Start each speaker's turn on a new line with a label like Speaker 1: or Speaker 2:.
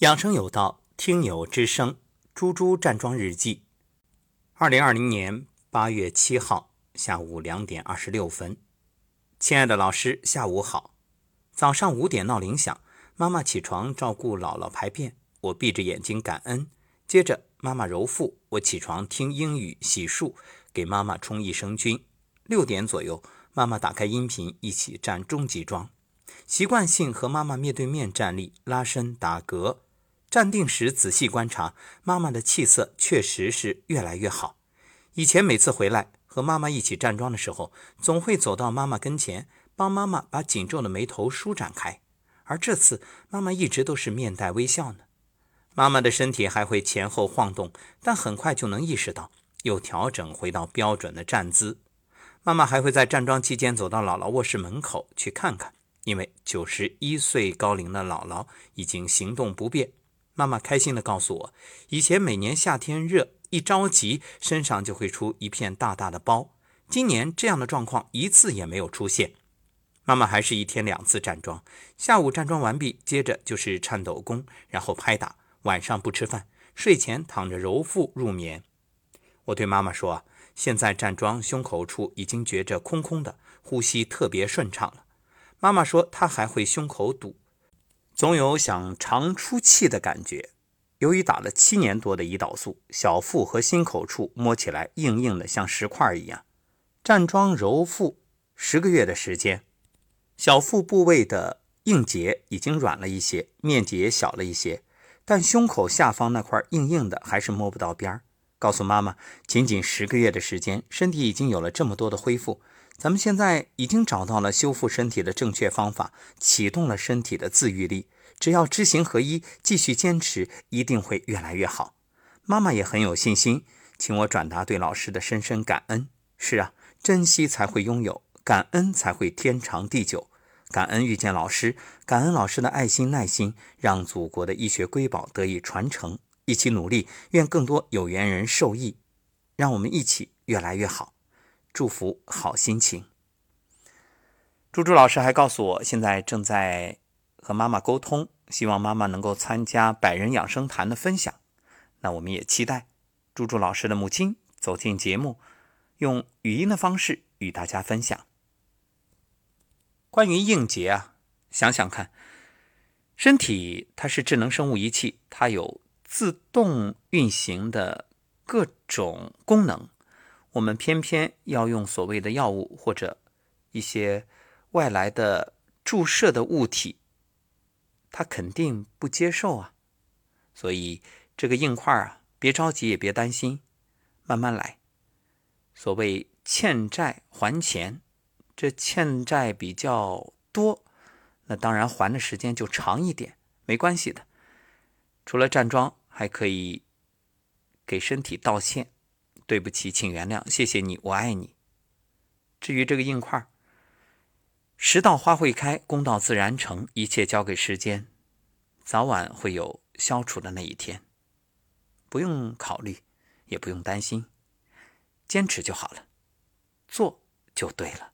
Speaker 1: 养生有道，听友之声，猪猪站桩日记。二零二零年八月七号下午两点二十六分，亲爱的老师，下午好。早上五点闹铃响，妈妈起床照顾姥姥排便，我闭着眼睛感恩。接着妈妈揉腹，我起床听英语洗漱，给妈妈冲益生菌。六点左右，妈妈打开音频，一起站中级桩。习惯性和妈妈面对面站立、拉伸、打嗝。站定时仔细观察，妈妈的气色确实是越来越好。以前每次回来和妈妈一起站桩的时候，总会走到妈妈跟前，帮妈妈把紧皱的眉头舒展开。而这次妈妈一直都是面带微笑呢。妈妈的身体还会前后晃动，但很快就能意识到，又调整回到标准的站姿。妈妈还会在站桩期间走到姥姥卧室门口去看看，因为九十一岁高龄的姥姥已经行动不便。妈妈开心地告诉我，以前每年夏天热，一着急身上就会出一片大大的包。今年这样的状况一次也没有出现。妈妈还是一天两次站桩，下午站桩完毕，接着就是颤抖功，然后拍打。晚上不吃饭，睡前躺着揉腹入眠。我对妈妈说：“现在站桩胸口处已经觉着空空的，呼吸特别顺畅了。”妈妈说她还会胸口堵。总有想长出气的感觉。由于打了七年多的胰岛素，小腹和心口处摸起来硬硬的，像石块一样。站桩揉腹十个月的时间，小腹部位的硬结已经软了一些，面积也小了一些，但胸口下方那块硬硬的还是摸不到边儿。告诉妈妈，仅仅十个月的时间，身体已经有了这么多的恢复。咱们现在已经找到了修复身体的正确方法，启动了身体的自愈力。只要知行合一，继续坚持，一定会越来越好。妈妈也很有信心，请我转达对老师的深深感恩。是啊，珍惜才会拥有，感恩才会天长地久。感恩遇见老师，感恩老师的爱心耐心，让祖国的医学瑰宝得以传承。一起努力，愿更多有缘人受益，让我们一起越来越好。祝福好心情。猪猪老师还告诉我，现在正在和妈妈沟通，希望妈妈能够参加百人养生坛的分享。那我们也期待猪猪老师的母亲走进节目，用语音的方式与大家分享关于应节啊。想想看，身体它是智能生物仪器，它有自动运行的各种功能。我们偏偏要用所谓的药物或者一些外来的注射的物体，他肯定不接受啊。所以这个硬块啊，别着急，也别担心，慢慢来。所谓欠债还钱，这欠债比较多，那当然还的时间就长一点，没关系的。除了站桩，还可以给身体道歉。对不起，请原谅，谢谢你，我爱你。至于这个硬块，时到花会开，功到自然成，一切交给时间，早晚会有消除的那一天。不用考虑，也不用担心，坚持就好了，做就对了。